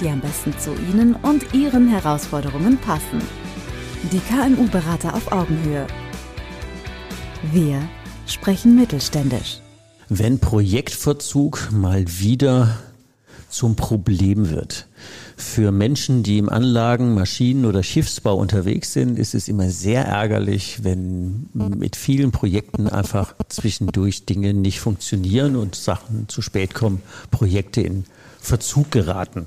die am besten zu Ihnen und Ihren Herausforderungen passen. Die KMU-Berater auf Augenhöhe. Wir sprechen mittelständisch. Wenn Projektverzug mal wieder zum Problem wird. Für Menschen, die im Anlagen-, Maschinen- oder Schiffsbau unterwegs sind, ist es immer sehr ärgerlich, wenn mit vielen Projekten einfach zwischendurch Dinge nicht funktionieren und Sachen zu spät kommen, Projekte in Verzug geraten.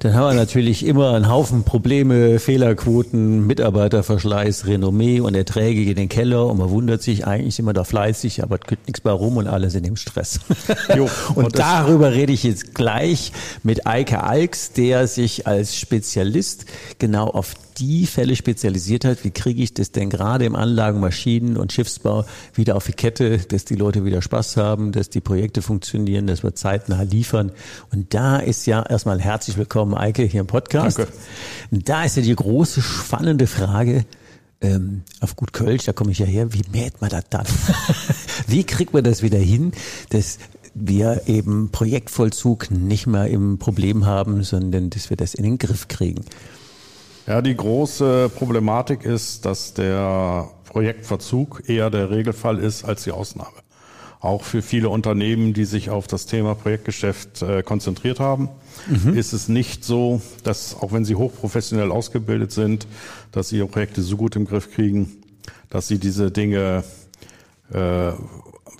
Dann haben wir natürlich immer einen Haufen Probleme, Fehlerquoten, Mitarbeiterverschleiß, Renommee und Erträge in den Keller und man wundert sich, eigentlich sind wir da fleißig, aber es gibt nichts bei rum und alle sind im Stress. Jo, und, und darüber rede ich jetzt gleich mit Eike Alks, der sich als Spezialist genau auf die Fälle spezialisiert hat. Wie kriege ich das denn gerade im Anlagen-, Maschinen- und Schiffsbau wieder auf die Kette, dass die Leute wieder Spaß haben, dass die Projekte funktionieren, dass wir zeitnah liefern. Und da ist ja erstmal herzlich willkommen, Eike, hier im Podcast. Danke. Und da ist ja die große, spannende Frage, ähm, auf gut Kölsch, da komme ich ja her, wie mäht man das dann? wie kriegt man das wieder hin, dass wir eben Projektvollzug nicht mehr im Problem haben, sondern dass wir das in den Griff kriegen? Ja, die große Problematik ist, dass der Projektverzug eher der Regelfall ist als die Ausnahme. Auch für viele Unternehmen, die sich auf das Thema Projektgeschäft äh, konzentriert haben, mhm. ist es nicht so, dass auch wenn sie hochprofessionell ausgebildet sind, dass sie ihre Projekte so gut im Griff kriegen, dass sie diese Dinge äh,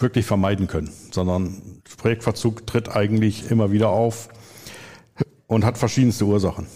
wirklich vermeiden können, sondern Projektverzug tritt eigentlich immer wieder auf und hat verschiedenste Ursachen.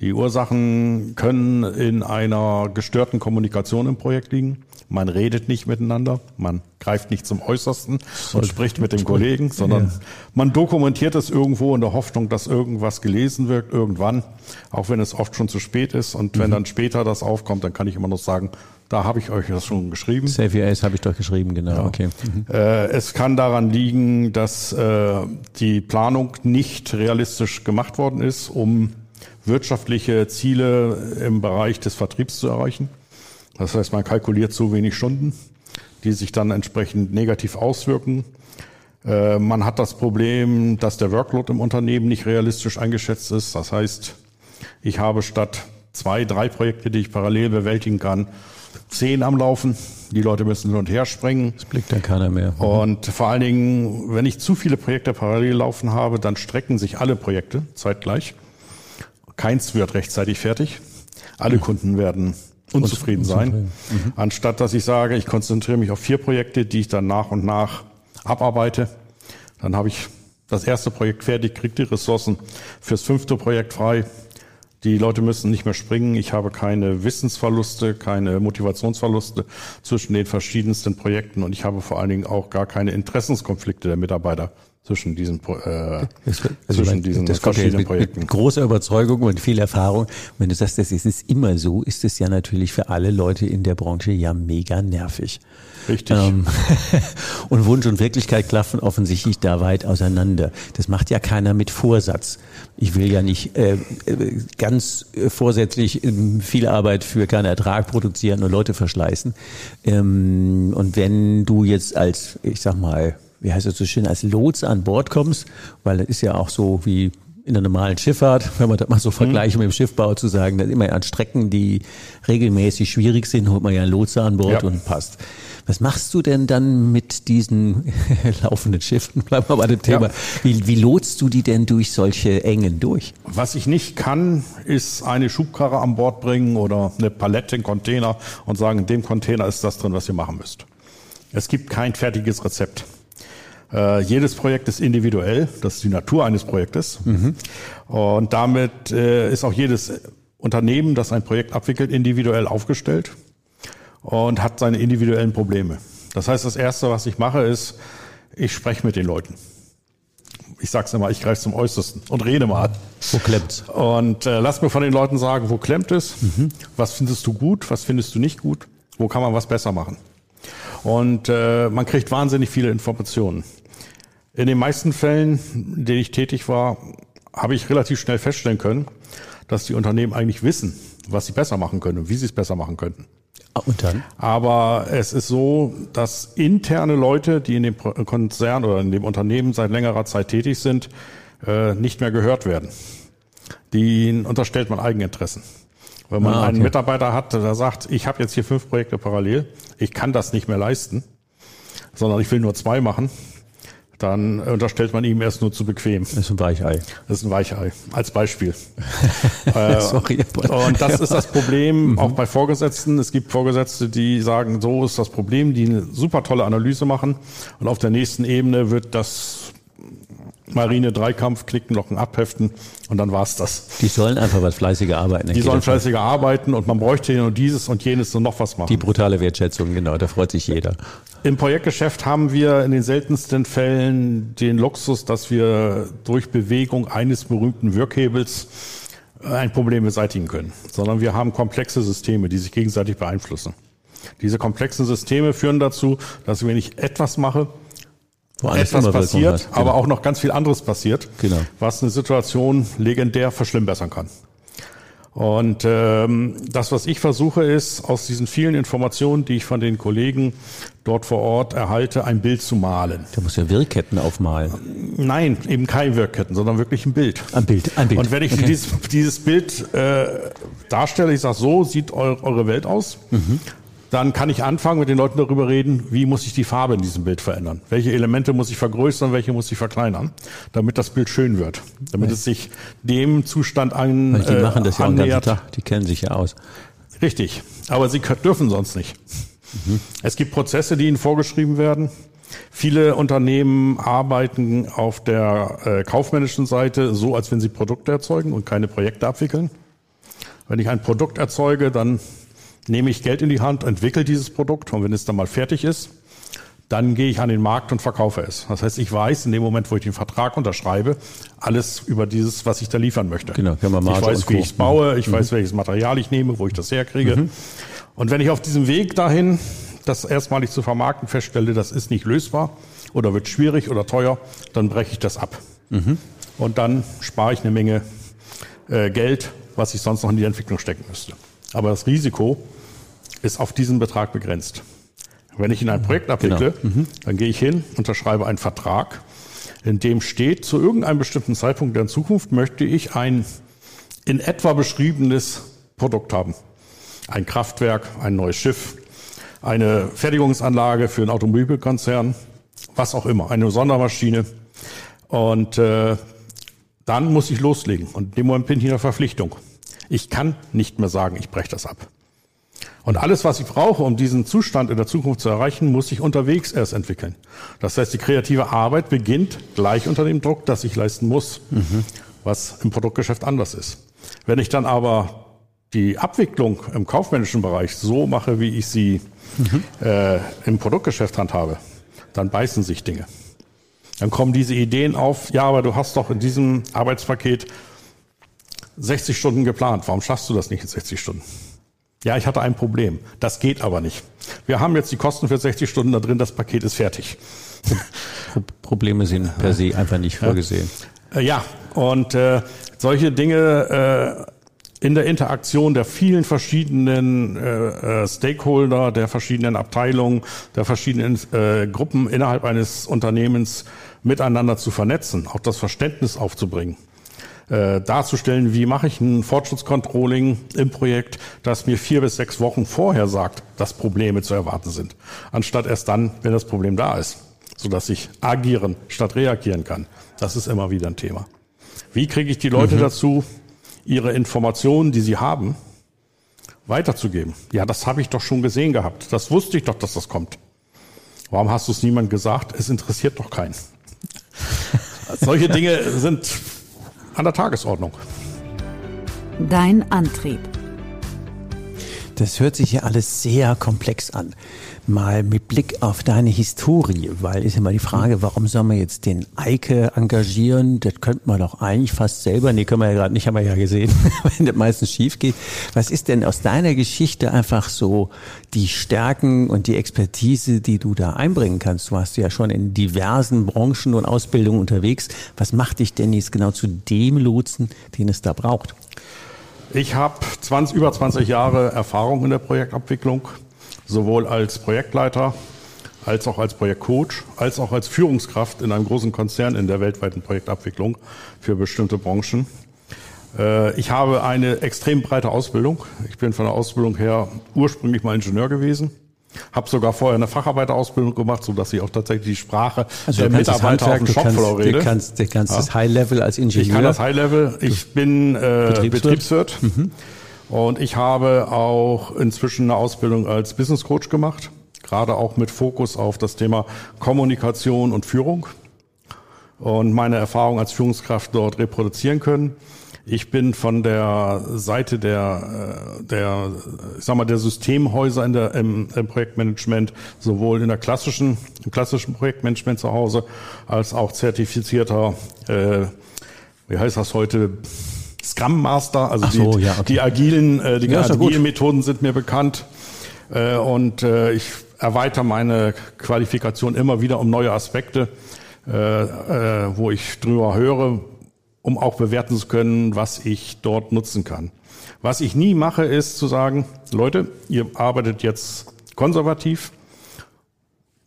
Die Ursachen können in einer gestörten Kommunikation im Projekt liegen. Man redet nicht miteinander, man greift nicht zum Äußersten und spricht mit dem Kollegen, sondern man dokumentiert es irgendwo in der Hoffnung, dass irgendwas gelesen wird, irgendwann, auch wenn es oft schon zu spät ist. Und wenn mhm. dann später das aufkommt, dann kann ich immer noch sagen, da habe ich euch das schon geschrieben. Your Ace habe ich doch geschrieben, genau. Ja. Okay. Mhm. Äh, es kann daran liegen, dass äh, die Planung nicht realistisch gemacht worden ist, um wirtschaftliche Ziele im Bereich des Vertriebs zu erreichen. Das heißt, man kalkuliert zu wenig Stunden, die sich dann entsprechend negativ auswirken. Äh, man hat das Problem, dass der Workload im Unternehmen nicht realistisch eingeschätzt ist. Das heißt, ich habe statt zwei, drei Projekte, die ich parallel bewältigen kann, zehn am Laufen. Die Leute müssen hin und her springen. Das blickt dann keiner mehr. Mhm. Und vor allen Dingen, wenn ich zu viele Projekte parallel laufen habe, dann strecken sich alle Projekte zeitgleich. Keins wird rechtzeitig fertig. Alle mhm. Kunden werden unzufrieden sein. Mhm. Anstatt dass ich sage, ich konzentriere mich auf vier Projekte, die ich dann nach und nach abarbeite, dann habe ich das erste Projekt fertig, kriege die Ressourcen fürs fünfte Projekt frei. Die Leute müssen nicht mehr springen. Ich habe keine Wissensverluste, keine Motivationsverluste zwischen den verschiedensten Projekten und ich habe vor allen Dingen auch gar keine Interessenskonflikte der Mitarbeiter zwischen diesen, äh, also zwischen meine, diesen das verschiedenen mit, Projekten. Mit großer Überzeugung und viel Erfahrung. Wenn du sagst, das ist immer so, ist es ja natürlich für alle Leute in der Branche ja mega nervig. Richtig. Ähm, und Wunsch und Wirklichkeit klaffen offensichtlich da weit auseinander. Das macht ja keiner mit Vorsatz. Ich will ja nicht äh, ganz vorsätzlich viel Arbeit für keinen Ertrag produzieren und Leute verschleißen. Ähm, und wenn du jetzt als, ich sag mal, wie heißt das so schön, als Lots an Bord kommst, weil das ist ja auch so wie in der normalen Schifffahrt, wenn man das mal so vergleicht mhm. mit dem Schiffbau zu sagen, dass immer an Strecken, die regelmäßig schwierig sind, holt man ja einen Lotse an Bord ja. und passt. Was machst du denn dann mit diesen laufenden Schiffen? Bleiben wir bei dem Thema. Ja. Wie, wie lotst du die denn durch solche Engen durch? Was ich nicht kann, ist eine Schubkarre an Bord bringen oder eine Palette, einen Container und sagen, in dem Container ist das drin, was ihr machen müsst. Es gibt kein fertiges Rezept. Äh, jedes Projekt ist individuell, das ist die Natur eines Projektes. Mhm. Und damit äh, ist auch jedes Unternehmen, das ein Projekt abwickelt, individuell aufgestellt und hat seine individuellen Probleme. Das heißt, das Erste, was ich mache, ist, ich spreche mit den Leuten. ich sag's immer, ich greife zum Äußersten und rede mal. Wo klemmt's? Und äh, lass mir von den Leuten sagen, wo klemmt es, mhm. was findest du gut, was findest du nicht gut, wo kann man was besser machen. Und äh, man kriegt wahnsinnig viele Informationen. In den meisten Fällen, in denen ich tätig war, habe ich relativ schnell feststellen können, dass die Unternehmen eigentlich wissen, was sie besser machen können und wie sie es besser machen könnten. Ah, und dann? Aber es ist so, dass interne Leute, die in dem Konzern oder in dem Unternehmen seit längerer Zeit tätig sind, äh, nicht mehr gehört werden. Die unterstellt man Eigeninteressen. Wenn man ah, okay. einen Mitarbeiter hat, der sagt, ich habe jetzt hier fünf Projekte parallel, ich kann das nicht mehr leisten, sondern ich will nur zwei machen, dann unterstellt man ihm erst nur zu bequem. Das ist ein Weichei. Das ist ein Weichei, als Beispiel. Äh, Sorry. Und das ist das Problem mhm. auch bei Vorgesetzten. Es gibt Vorgesetzte, die sagen, so ist das Problem, die eine super tolle Analyse machen. Und auf der nächsten Ebene wird das Marine Dreikampf, Knickenlocken abheften und dann war's das. Die sollen einfach was fleißiger arbeiten. Die sollen fleißiger arbeiten und man bräuchte hier nur dieses und jenes und noch was machen. Die brutale Wertschätzung, genau, da freut sich jeder. Im Projektgeschäft haben wir in den seltensten Fällen den Luxus, dass wir durch Bewegung eines berühmten Wirkhebels ein Problem beseitigen können, sondern wir haben komplexe Systeme, die sich gegenseitig beeinflussen. Diese komplexen Systeme führen dazu, dass wenn ich etwas mache, wo etwas passiert, genau. aber auch noch ganz viel anderes passiert, genau. was eine Situation legendär verschlimmbessern kann. Und ähm, das, was ich versuche, ist, aus diesen vielen Informationen, die ich von den Kollegen dort vor Ort erhalte, ein Bild zu malen. Du musst ja Wirkketten aufmalen. Nein, eben keine Wirkketten, sondern wirklich ein Bild. Ein Bild, ein Bild. Und wenn ich okay. dieses, dieses Bild äh, darstelle, ich sage, so sieht eure, eure Welt aus, mhm dann kann ich anfangen, mit den Leuten darüber reden, wie muss ich die Farbe in diesem Bild verändern? Welche Elemente muss ich vergrößern, welche muss ich verkleinern, damit das Bild schön wird, damit ja. es sich dem Zustand an Weil Die äh, machen das ja annähert. den ganzen Tag, die kennen sich ja aus. Richtig, aber sie dürfen sonst nicht. Mhm. Es gibt Prozesse, die ihnen vorgeschrieben werden. Viele Unternehmen arbeiten auf der äh, kaufmännischen Seite so, als wenn sie Produkte erzeugen und keine Projekte abwickeln. Wenn ich ein Produkt erzeuge, dann nehme ich Geld in die Hand, entwickle dieses Produkt und wenn es dann mal fertig ist, dann gehe ich an den Markt und verkaufe es. Das heißt, ich weiß in dem Moment, wo ich den Vertrag unterschreibe, alles über dieses, was ich da liefern möchte. Genau, kann man ich weiß, wie ich es baue, ich mhm. weiß, welches Material ich nehme, wo ich das herkriege. Mhm. Und wenn ich auf diesem Weg dahin, das erstmalig zu vermarkten, feststelle, das ist nicht lösbar oder wird schwierig oder teuer, dann breche ich das ab. Mhm. Und dann spare ich eine Menge äh, Geld, was ich sonst noch in die Entwicklung stecken müsste. Aber das Risiko, ist auf diesen Betrag begrenzt. Wenn ich in ein Projekt abwickle, genau. mhm. dann gehe ich hin, unterschreibe einen Vertrag, in dem steht, zu irgendeinem bestimmten Zeitpunkt der Zukunft möchte ich ein in etwa beschriebenes Produkt haben. Ein Kraftwerk, ein neues Schiff, eine Fertigungsanlage für einen Automobilkonzern, was auch immer, eine Sondermaschine. Und äh, dann muss ich loslegen. Und in dem Moment bin ich in der Verpflichtung. Ich kann nicht mehr sagen, ich breche das ab. Und alles, was ich brauche, um diesen Zustand in der Zukunft zu erreichen, muss ich unterwegs erst entwickeln. Das heißt, die kreative Arbeit beginnt gleich unter dem Druck, das ich leisten muss, mhm. was im Produktgeschäft anders ist. Wenn ich dann aber die Abwicklung im kaufmännischen Bereich so mache, wie ich sie mhm. äh, im Produktgeschäft handhabe, dann beißen sich Dinge. Dann kommen diese Ideen auf, ja, aber du hast doch in diesem Arbeitspaket 60 Stunden geplant. Warum schaffst du das nicht in 60 Stunden? Ja, ich hatte ein Problem. Das geht aber nicht. Wir haben jetzt die Kosten für 60 Stunden da drin, das Paket ist fertig. Probleme sind per se einfach nicht vorgesehen. Äh, ja, und äh, solche Dinge äh, in der Interaktion der vielen verschiedenen äh, äh, Stakeholder, der verschiedenen Abteilungen, der verschiedenen äh, Gruppen innerhalb eines Unternehmens miteinander zu vernetzen, auch das Verständnis aufzubringen äh, darzustellen, wie mache ich ein Fortschrittscontrolling im Projekt, das mir vier bis sechs Wochen vorher sagt, dass Probleme zu erwarten sind, anstatt erst dann, wenn das Problem da ist, sodass ich agieren statt reagieren kann. Das ist immer wieder ein Thema. Wie kriege ich die Leute mhm. dazu, ihre Informationen, die sie haben, weiterzugeben? Ja, das habe ich doch schon gesehen gehabt. Das wusste ich doch, dass das kommt. Warum hast du es niemand gesagt? Es interessiert doch keinen. Solche Dinge sind an der Tagesordnung. Dein Antrieb. Das hört sich ja alles sehr komplex an. Mal mit Blick auf deine Historie, weil ist immer die Frage, warum soll man jetzt den Eike engagieren? Das könnte man doch eigentlich fast selber. Nee, können wir ja gerade nicht, haben wir ja gesehen, wenn das meistens schief geht. Was ist denn aus deiner Geschichte einfach so die Stärken und die Expertise, die du da einbringen kannst? Du warst ja schon in diversen Branchen und Ausbildungen unterwegs. Was macht dich denn jetzt genau zu dem Lotsen, den es da braucht? Ich habe 20, über 20 Jahre Erfahrung in der Projektabwicklung, sowohl als Projektleiter als auch als Projektcoach, als auch als Führungskraft in einem großen Konzern in der weltweiten Projektabwicklung für bestimmte Branchen. Äh, ich habe eine extrem breite Ausbildung. Ich bin von der Ausbildung her ursprünglich mal Ingenieur gewesen habe sogar vorher eine Facharbeiterausbildung gemacht, so dass ich auch tatsächlich die Sprache also der Mitarbeiter auf dem Shopfloor rede. Du kannst, du kannst ja. das High Level als Ingenieur. Ich kann das High Level. Ich bin äh, Betriebswirt, Betriebswirt. Mhm. und ich habe auch inzwischen eine Ausbildung als Business Coach gemacht, gerade auch mit Fokus auf das Thema Kommunikation und Führung und meine Erfahrung als Führungskraft dort reproduzieren können. Ich bin von der Seite der, äh, der, ich sag mal, der Systemhäuser in der, im, im Projektmanagement, sowohl in der klassischen, im klassischen Projektmanagement zu Hause, als auch zertifizierter, äh, wie heißt das heute, Scrum Master, also so, die, ja, okay. die agilen, äh, die ja, agilen Methoden sind mir bekannt. Äh, und äh, ich erweitere meine Qualifikation immer wieder um neue Aspekte, äh, äh, wo ich drüber höre, um auch bewerten zu können, was ich dort nutzen kann. Was ich nie mache, ist zu sagen, Leute, ihr arbeitet jetzt konservativ,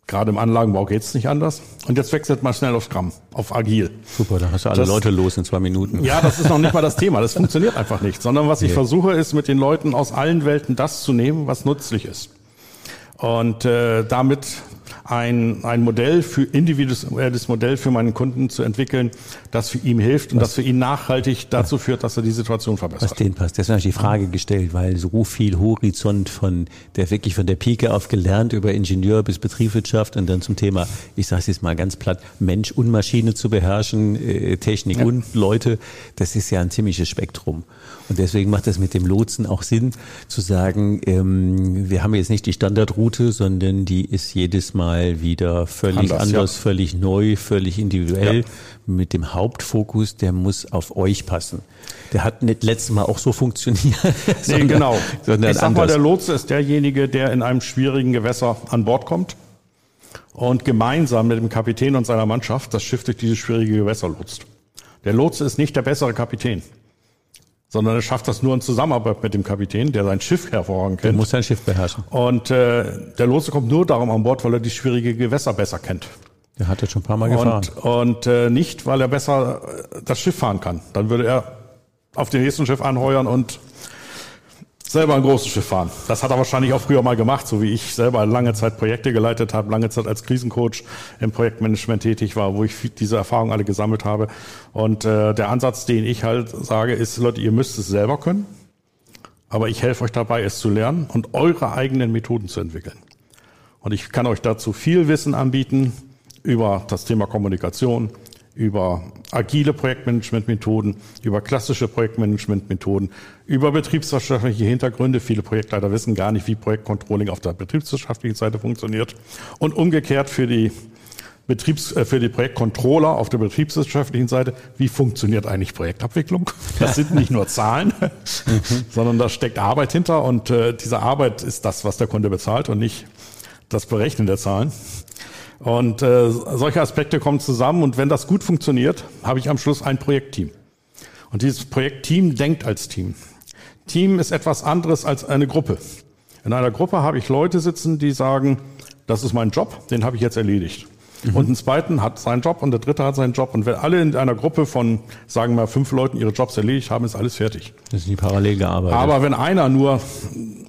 gerade im Anlagenbau geht es nicht anders, und jetzt wechselt mal schnell auf Scrum, auf Agil. Super, da hast du alle das, Leute los in zwei Minuten. Ja, das ist noch nicht mal das Thema, das funktioniert einfach nicht, sondern was ich versuche, ist mit den Leuten aus allen Welten das zu nehmen, was nützlich ist. Und äh, damit ein, ein Modell für individuelles Modell für meinen Kunden zu entwickeln, das für ihn hilft und was, das für ihn nachhaltig dazu führt, dass er die Situation verbessert. Was den passt. Deswegen habe ich die Frage gestellt, weil so viel Horizont von der wirklich von der Pike auf gelernt über Ingenieur bis Betriebswirtschaft und dann zum Thema, ich sage es jetzt mal ganz platt, Mensch und Maschine zu beherrschen, äh, Technik ja. und Leute, das ist ja ein ziemliches Spektrum. Und deswegen macht es mit dem Lotsen auch Sinn, zu sagen, ähm, wir haben jetzt nicht die Standardroute, sondern die ist jedes Mal wieder völlig anders, anders ja. völlig neu, völlig individuell. Ja. Mit dem Hauptfokus, der muss auf euch passen. Der hat nicht letztes Mal auch so funktioniert. nee, sondern, genau. Sondern ich sag mal, der Lotse ist derjenige, der in einem schwierigen Gewässer an Bord kommt und gemeinsam mit dem Kapitän und seiner Mannschaft das Schiff durch dieses schwierige Gewässer lotst. Der Lotse ist nicht der bessere Kapitän sondern er schafft das nur in Zusammenarbeit mit dem Kapitän, der sein Schiff hervorragend kennt. Der muss sein Schiff beherrschen. Und äh, der Lotse kommt nur darum an Bord, weil er die schwierige Gewässer besser kennt. Der hat jetzt schon ein paar Mal gefahren. Und, und äh, nicht, weil er besser äh, das Schiff fahren kann. Dann würde er auf dem nächsten Schiff anheuern und selber ein großes Schiff fahren. Das hat er wahrscheinlich auch früher mal gemacht, so wie ich selber lange Zeit Projekte geleitet habe, lange Zeit als Krisencoach im Projektmanagement tätig war, wo ich diese Erfahrungen alle gesammelt habe. Und äh, der Ansatz, den ich halt sage, ist, Leute, ihr müsst es selber können, aber ich helfe euch dabei, es zu lernen und eure eigenen Methoden zu entwickeln. Und ich kann euch dazu viel Wissen anbieten über das Thema Kommunikation, über agile Projektmanagementmethoden, über klassische Projektmanagementmethoden, über betriebswirtschaftliche Hintergründe. Viele Projektleiter wissen gar nicht, wie Projektcontrolling auf der betriebswirtschaftlichen Seite funktioniert. Und umgekehrt für die Betriebs, äh, für die Projektcontroller auf der betriebswirtschaftlichen Seite, wie funktioniert eigentlich Projektabwicklung? Das sind nicht nur Zahlen, sondern da steckt Arbeit hinter und äh, diese Arbeit ist das, was der Kunde bezahlt und nicht das Berechnen der Zahlen. Und äh, solche Aspekte kommen zusammen und wenn das gut funktioniert, habe ich am Schluss ein Projektteam. Und dieses Projektteam denkt als Team. Team ist etwas anderes als eine Gruppe. In einer Gruppe habe ich Leute sitzen, die sagen, das ist mein Job, den habe ich jetzt erledigt. Mhm. Und ein zweiten hat seinen Job und der dritte hat seinen Job. Und wenn alle in einer Gruppe von, sagen wir, fünf Leuten ihre Jobs erledigt haben, ist alles fertig. Das ist die parallel gearbeitet. Aber wenn einer nur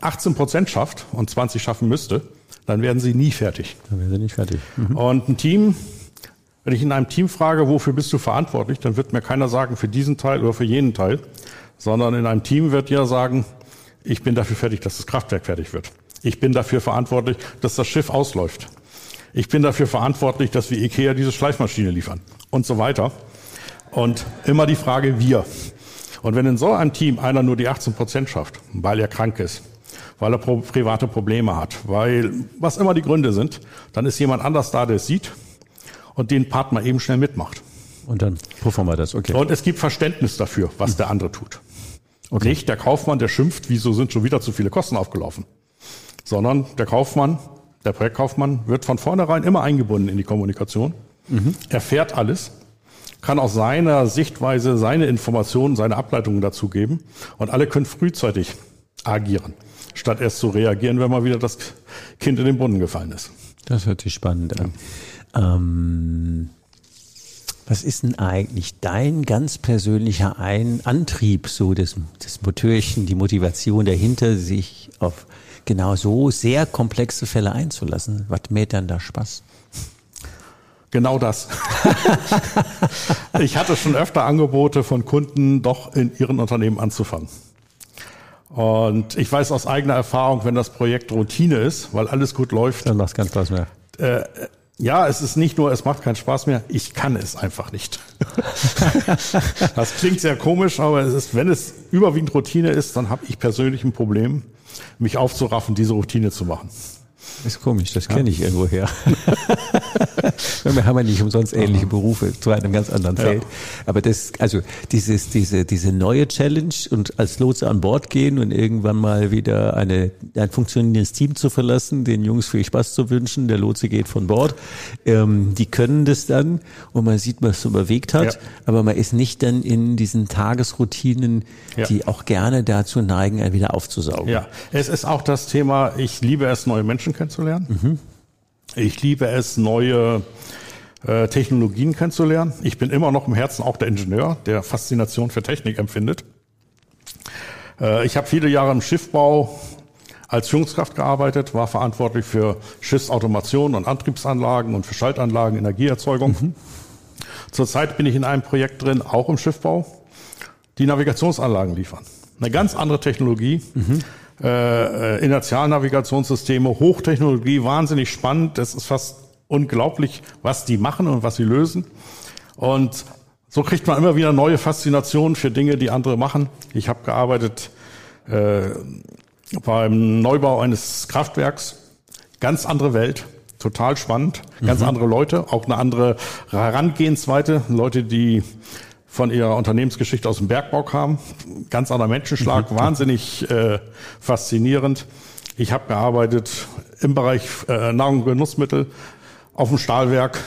18 Prozent schafft und 20 schaffen müsste, dann werden sie nie fertig. Dann werden sie nicht fertig. Mhm. Und ein Team, wenn ich in einem Team frage, wofür bist du verantwortlich, dann wird mir keiner sagen, für diesen Teil oder für jenen Teil, sondern in einem Team wird jeder sagen, ich bin dafür fertig, dass das Kraftwerk fertig wird. Ich bin dafür verantwortlich, dass das Schiff ausläuft. Ich bin dafür verantwortlich, dass wir IKEA diese Schleifmaschine liefern und so weiter. Und immer die Frage wir. Und wenn in so einem Team einer nur die 18 Prozent schafft, weil er krank ist, weil er pro private Probleme hat. Weil, was immer die Gründe sind, dann ist jemand anders da, der es sieht und den Part mal eben schnell mitmacht. Und dann puffern wir das, okay. Und es gibt Verständnis dafür, was der andere tut. Okay. Nicht der Kaufmann, der schimpft, wieso sind schon wieder zu viele Kosten aufgelaufen. Sondern der Kaufmann, der Projektkaufmann wird von vornherein immer eingebunden in die Kommunikation, mhm. erfährt alles, kann aus seiner Sichtweise seine Informationen, seine Ableitungen dazu geben und alle können frühzeitig agieren, statt erst zu reagieren, wenn mal wieder das Kind in den Brunnen gefallen ist. Das hört sich spannend an. Ähm, was ist denn eigentlich dein ganz persönlicher Ein Antrieb, so das, das Motörchen, die Motivation dahinter, sich auf genau so sehr komplexe Fälle einzulassen? Was mäht dann da Spaß? Genau das. ich hatte schon öfter Angebote von Kunden, doch in ihren Unternehmen anzufangen. Und ich weiß aus eigener Erfahrung, wenn das Projekt Routine ist, weil alles gut läuft. Dann macht es keinen Spaß mehr. Äh, ja, es ist nicht nur, es macht keinen Spaß mehr, ich kann es einfach nicht. das klingt sehr komisch, aber es ist, wenn es überwiegend Routine ist, dann habe ich persönlich ein Problem, mich aufzuraffen, diese Routine zu machen. Ist komisch, das kenne ich irgendwo her. Wir haben ja nicht umsonst ähnliche Berufe zu einem ganz anderen Feld. Ja. Aber das, also dieses, diese, diese neue Challenge und als Lotse an Bord gehen und irgendwann mal wieder eine, ein funktionierendes Team zu verlassen, den Jungs viel Spaß zu wünschen, der Lotse geht von Bord. Ähm, die können das dann und man sieht, was es so bewegt hat, ja. aber man ist nicht dann in diesen Tagesroutinen, ja. die auch gerne dazu neigen, einen wieder aufzusaugen. Ja, es ist auch das Thema, ich liebe es, neue Menschen kennenzulernen. Mhm. Ich liebe es, neue äh, Technologien kennenzulernen. Ich bin immer noch im Herzen auch der Ingenieur, der Faszination für Technik empfindet. Äh, ich habe viele Jahre im Schiffbau als Führungskraft gearbeitet, war verantwortlich für Schiffsautomation und Antriebsanlagen und für Schaltanlagen, Energieerzeugung. Mhm. Zurzeit bin ich in einem Projekt drin, auch im Schiffbau, die Navigationsanlagen liefern. Eine ganz andere Technologie. Mhm äh, äh, Inertialnavigationssysteme, Hochtechnologie, wahnsinnig spannend. Das ist fast unglaublich, was die machen und was sie lösen. Und so kriegt man immer wieder neue Faszinationen für Dinge, die andere machen. Ich habe gearbeitet äh, beim Neubau eines Kraftwerks. Ganz andere Welt, total spannend, ganz mhm. andere Leute, auch eine andere Herangehensweise. Leute, die von ihrer Unternehmensgeschichte aus dem Bergbau kam. Ganz anderer Menschenschlag, mhm. wahnsinnig äh, faszinierend. Ich habe gearbeitet im Bereich äh, Nahrung und Genussmittel, auf dem Stahlwerk.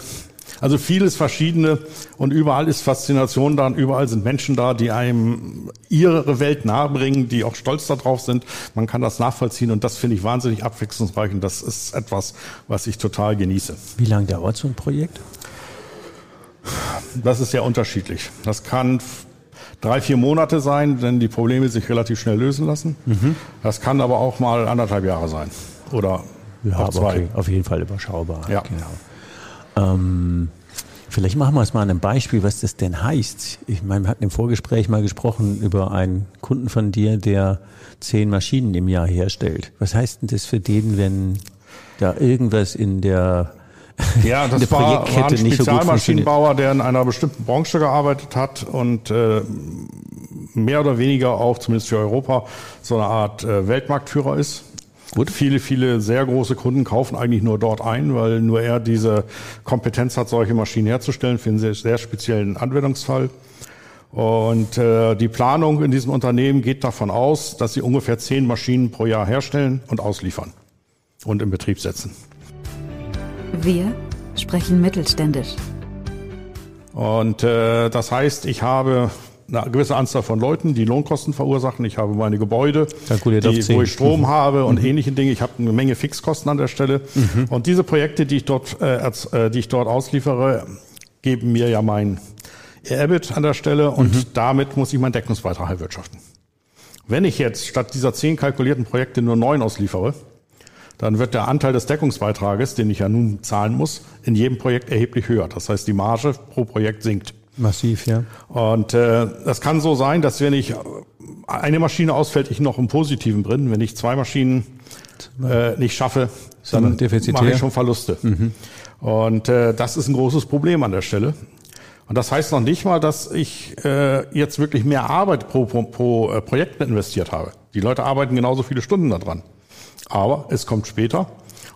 Also vieles Verschiedene und überall ist Faszination da und überall sind Menschen da, die einem ihre Welt nahebringen, die auch stolz darauf sind. Man kann das nachvollziehen und das finde ich wahnsinnig abwechslungsreich und das ist etwas, was ich total genieße. Wie lange dauert so ein Projekt? Das ist sehr unterschiedlich. Das kann drei, vier Monate sein, denn die Probleme sich relativ schnell lösen lassen. Mhm. Das kann aber auch mal anderthalb Jahre sein. Oder ja, auch zwei. Okay. Auf jeden Fall überschaubar. Ja. Genau. Ähm, vielleicht machen wir es mal an einem Beispiel, was das denn heißt. Ich meine, wir hatten im Vorgespräch mal gesprochen über einen Kunden von dir, der zehn Maschinen im Jahr herstellt. Was heißt denn das für den, wenn da irgendwas in der ja, das war, war ein Spezialmaschinenbauer, der in einer bestimmten Branche gearbeitet hat und äh, mehr oder weniger auch, zumindest für Europa, so eine Art äh, Weltmarktführer ist. Gut. Viele, viele sehr große Kunden kaufen eigentlich nur dort ein, weil nur er diese Kompetenz hat, solche Maschinen herzustellen für einen sehr, sehr speziellen Anwendungsfall. Und äh, die Planung in diesem Unternehmen geht davon aus, dass sie ungefähr zehn Maschinen pro Jahr herstellen und ausliefern und in Betrieb setzen. Wir sprechen mittelständisch. Und äh, das heißt, ich habe eine gewisse Anzahl von Leuten, die Lohnkosten verursachen. Ich habe meine Gebäude, die, wo ich Strom mhm. habe und mhm. ähnliche Dinge. Ich habe eine Menge Fixkosten an der Stelle. Mhm. Und diese Projekte, die ich dort, äh, äh die ich dort ausliefere, geben mir ja mein EBIT an der Stelle und mhm. damit muss ich meinen Deckungsbeitrag erwirtschaften. Wenn ich jetzt statt dieser zehn kalkulierten Projekte nur neun ausliefere, dann wird der Anteil des Deckungsbeitrages, den ich ja nun zahlen muss, in jedem Projekt erheblich höher. Das heißt, die Marge pro Projekt sinkt. Massiv, ja. Und äh, das kann so sein, dass wenn ich eine Maschine ausfällt, ich noch im Positiven drin. Wenn ich zwei Maschinen äh, nicht schaffe, dann mache ich schon Verluste. Mhm. Und äh, das ist ein großes Problem an der Stelle. Und das heißt noch nicht mal, dass ich äh, jetzt wirklich mehr Arbeit pro, pro, pro äh, Projekt investiert habe. Die Leute arbeiten genauso viele Stunden daran. Aber es kommt später.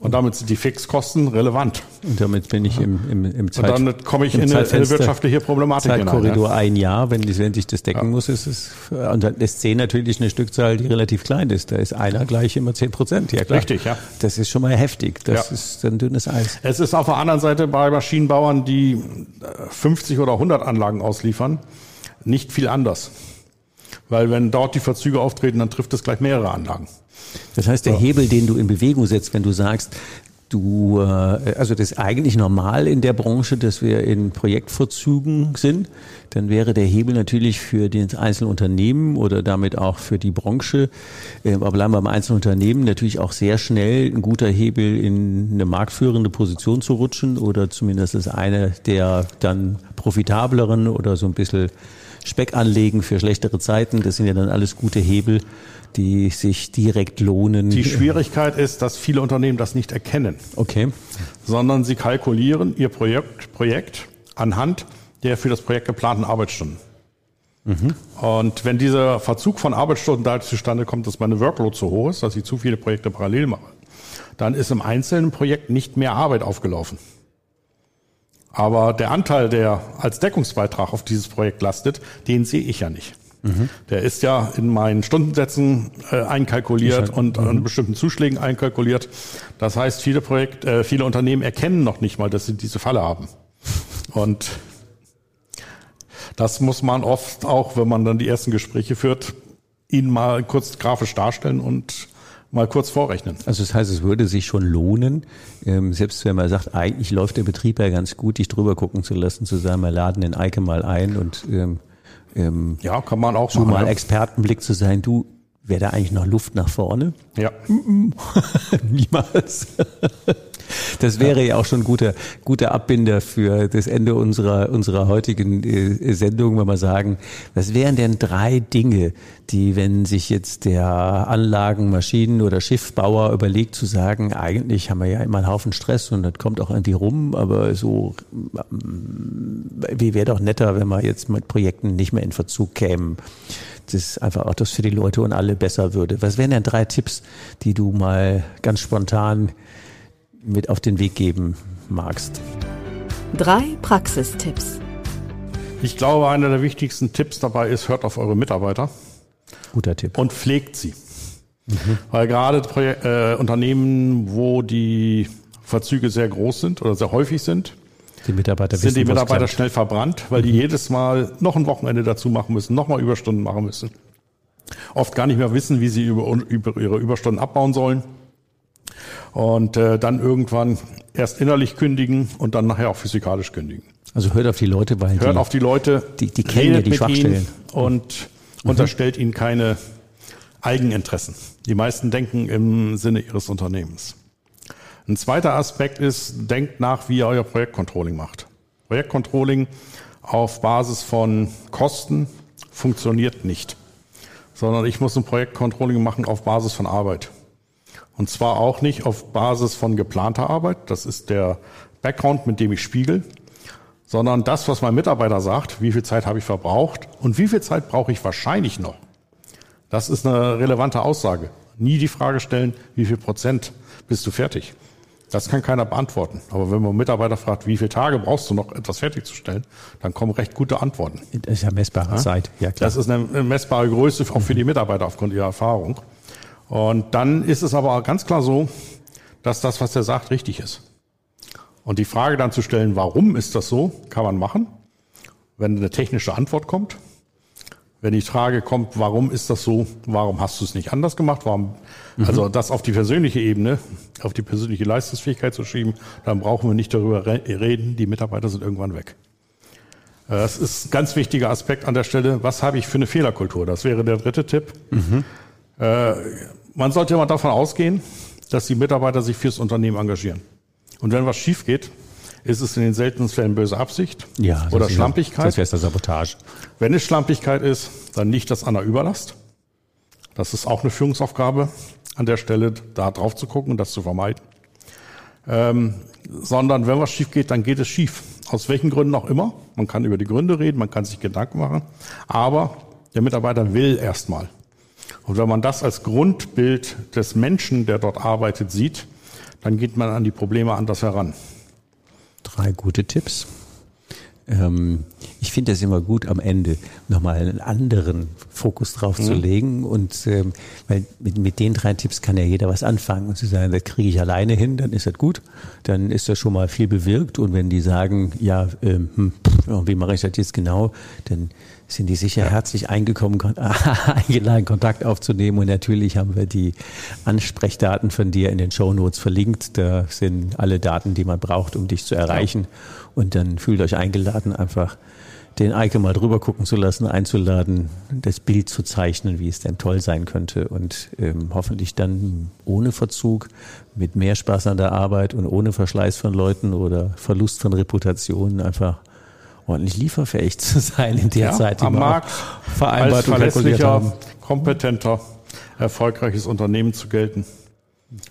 Und damit sind die Fixkosten relevant. Und damit bin ich im, im, im Zeit, Und damit komme ich in eine, eine wirtschaftliche Problematik Zeitkorridor hinein, ja. ein Jahr, wenn, wenn sich das decken ja. muss, ist es, und dann ist 10 natürlich eine Stückzahl, die relativ klein ist. Da ist einer gleich immer 10 Prozent. Ja, klar. Richtig, ja. Das ist schon mal heftig. Das ja. ist ein dünnes Eis. Es ist auf der anderen Seite bei Maschinenbauern, die 50 oder 100 Anlagen ausliefern, nicht viel anders. Weil wenn dort die Verzüge auftreten, dann trifft es gleich mehrere Anlagen. Das heißt, der Hebel, den du in Bewegung setzt, wenn du sagst, du, äh, also das ist eigentlich normal in der Branche, dass wir in Projektverzügen sind, dann wäre der Hebel natürlich für das Einzelunternehmen oder damit auch für die Branche, äh, aber bleiben wir beim Einzelunternehmen, natürlich auch sehr schnell ein guter Hebel in eine marktführende Position zu rutschen oder zumindest ist eine der dann profitableren oder so ein bisschen Speck anlegen für schlechtere Zeiten. Das sind ja dann alles gute Hebel, die sich direkt lohnen. Die Schwierigkeit ist, dass viele Unternehmen das nicht erkennen. Okay. Sondern sie kalkulieren ihr Projekt, Projekt anhand der für das Projekt geplanten Arbeitsstunden. Mhm. Und wenn dieser Verzug von Arbeitsstunden dadurch zustande kommt, dass meine Workload zu hoch ist, dass ich zu viele Projekte parallel mache, dann ist im einzelnen Projekt nicht mehr Arbeit aufgelaufen. Aber der Anteil, der als Deckungsbeitrag auf dieses Projekt lastet, den sehe ich ja nicht. Mhm. Der ist ja in meinen Stundensätzen äh, einkalkuliert und mhm. an bestimmten Zuschlägen einkalkuliert. Das heißt, viele Projekt, äh, viele Unternehmen erkennen noch nicht mal, dass sie diese Falle haben. Und das muss man oft auch, wenn man dann die ersten Gespräche führt, ihnen mal kurz grafisch darstellen und mal kurz vorrechnen. Also das heißt, es würde sich schon lohnen, ähm, selbst wenn man sagt, eigentlich läuft der Betrieb ja ganz gut, dich drüber gucken zu lassen, zu sagen, wir laden den Eike mal ein und ähm, ähm, ja, kann man auch so mal ja. Expertenblick zu sein, du, wäre da eigentlich noch Luft nach vorne? Ja. Niemals. Das wäre ja auch schon ein guter, guter Abbinder für das Ende unserer, unserer heutigen äh, Sendung, wenn wir sagen, was wären denn drei Dinge, die, wenn sich jetzt der Anlagen-, Maschinen- oder Schiffbauer überlegt zu sagen, eigentlich haben wir ja immer einen Haufen Stress und das kommt auch irgendwie rum, aber so, ähm, wie wäre doch netter, wenn wir jetzt mit Projekten nicht mehr in Verzug kämen das einfach auch das für die Leute und alle besser würde. Was wären denn drei Tipps, die du mal ganz spontan mit auf den Weg geben magst? Drei Praxistipps. Ich glaube, einer der wichtigsten Tipps dabei ist, hört auf eure Mitarbeiter. Guter Tipp. Und pflegt sie. Mhm. Weil gerade Projek äh, Unternehmen, wo die Verzüge sehr groß sind oder sehr häufig sind, die Mitarbeiter sind wissen, die Mitarbeiter schnell verbrannt, weil mhm. die jedes Mal noch ein Wochenende dazu machen müssen, nochmal Überstunden machen müssen. Oft gar nicht mehr wissen, wie sie über, über ihre Überstunden abbauen sollen und äh, dann irgendwann erst innerlich kündigen und dann nachher auch physikalisch kündigen. Also hört auf die Leute, weil hört die, auf die Leute, die, die kennen ja die Schwachstellen und mhm. unterstellt ihnen keine Eigeninteressen. Die meisten denken im Sinne ihres Unternehmens. Ein zweiter Aspekt ist, denkt nach, wie ihr euer Projektcontrolling macht. Projektcontrolling auf Basis von Kosten funktioniert nicht, sondern ich muss ein Projektcontrolling machen auf Basis von Arbeit. Und zwar auch nicht auf Basis von geplanter Arbeit, das ist der Background, mit dem ich spiegel, sondern das, was mein Mitarbeiter sagt, wie viel Zeit habe ich verbraucht und wie viel Zeit brauche ich wahrscheinlich noch. Das ist eine relevante Aussage. Nie die Frage stellen, wie viel Prozent bist du fertig. Das kann keiner beantworten. Aber wenn man Mitarbeiter fragt, wie viele Tage brauchst du noch, etwas fertigzustellen, dann kommen recht gute Antworten. Das ist ja messbare ja? Zeit. Ja, klar. Das ist eine messbare Größe auch für die Mitarbeiter aufgrund ihrer Erfahrung. Und dann ist es aber ganz klar so, dass das, was er sagt, richtig ist. Und die Frage dann zu stellen, warum ist das so, kann man machen. Wenn eine technische Antwort kommt, wenn die Frage kommt, warum ist das so, warum hast du es nicht anders gemacht, warum, mhm. also das auf die persönliche Ebene, auf die persönliche Leistungsfähigkeit zu schieben, dann brauchen wir nicht darüber reden, die Mitarbeiter sind irgendwann weg. Äh, das ist ein ganz wichtiger Aspekt an der Stelle. Was habe ich für eine Fehlerkultur? Das wäre der dritte Tipp. Mhm. Äh, man sollte immer davon ausgehen, dass die Mitarbeiter sich fürs Unternehmen engagieren. Und wenn was schief geht, ist es in den seltensten Fällen böse Absicht ja, oder Schlampigkeit. Das wäre Sabotage. Wenn es Schlampigkeit ist, dann nicht das an der Überlast. Das ist auch eine Führungsaufgabe an der Stelle, da drauf zu gucken und das zu vermeiden. Ähm, sondern wenn was schief geht, dann geht es schief. Aus welchen Gründen auch immer. Man kann über die Gründe reden, man kann sich Gedanken machen. Aber der Mitarbeiter will erstmal. Und wenn man das als Grundbild des Menschen, der dort arbeitet, sieht, dann geht man an die Probleme anders heran. Drei gute Tipps. Ähm, ich finde das immer gut, am Ende nochmal einen anderen Fokus drauf mhm. zu legen. Und ähm, weil mit, mit den drei Tipps kann ja jeder was anfangen und zu sagen, das kriege ich alleine hin, dann ist das gut. Dann ist das schon mal viel bewirkt. Und wenn die sagen, ja, ähm, hm, wie mache ich das jetzt genau, dann sind die sicher ja. herzlich eingekommen, eingeladen, Kontakt aufzunehmen. Und natürlich haben wir die Ansprechdaten von dir in den Show Notes verlinkt. Da sind alle Daten, die man braucht, um dich zu erreichen. Ja. Und dann fühlt euch eingeladen, einfach den Eike mal drüber gucken zu lassen, einzuladen, das Bild zu zeichnen, wie es denn toll sein könnte und ähm, hoffentlich dann ohne Verzug, mit mehr Spaß an der Arbeit und ohne Verschleiß von Leuten oder Verlust von Reputationen einfach ordentlich lieferfähig zu sein in der ja, Zeit, die am Markt vereinbart als verlässlicher, kompetenter, erfolgreiches Unternehmen zu gelten.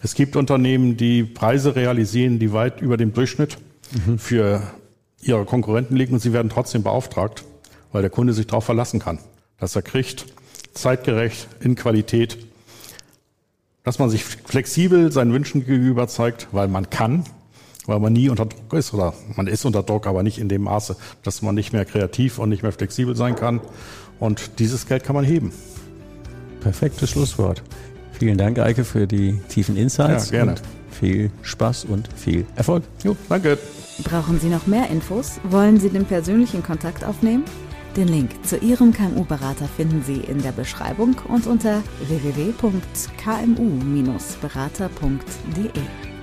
Es gibt Unternehmen, die Preise realisieren, die weit über dem Durchschnitt mhm. für ihre Konkurrenten liegen und sie werden trotzdem beauftragt, weil der Kunde sich darauf verlassen kann, dass er kriegt, zeitgerecht, in Qualität, dass man sich flexibel seinen Wünschen gegenüber zeigt, weil man kann, weil man nie unter Druck ist oder man ist unter Druck, aber nicht in dem Maße, dass man nicht mehr kreativ und nicht mehr flexibel sein kann. Und dieses Geld kann man heben. Perfektes Schlusswort. Vielen Dank, Eike, für die tiefen Insights. Ja, gerne. viel Spaß und viel Erfolg. Jo, danke. Brauchen Sie noch mehr Infos? Wollen Sie den persönlichen Kontakt aufnehmen? Den Link zu Ihrem KMU-Berater finden Sie in der Beschreibung und unter www.kmu-berater.de.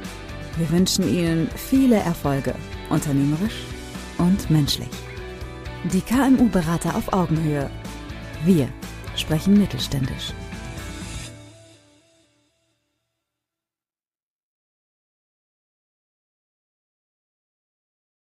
Wir wünschen Ihnen viele Erfolge, unternehmerisch und menschlich. Die KMU-Berater auf Augenhöhe. Wir sprechen mittelständisch.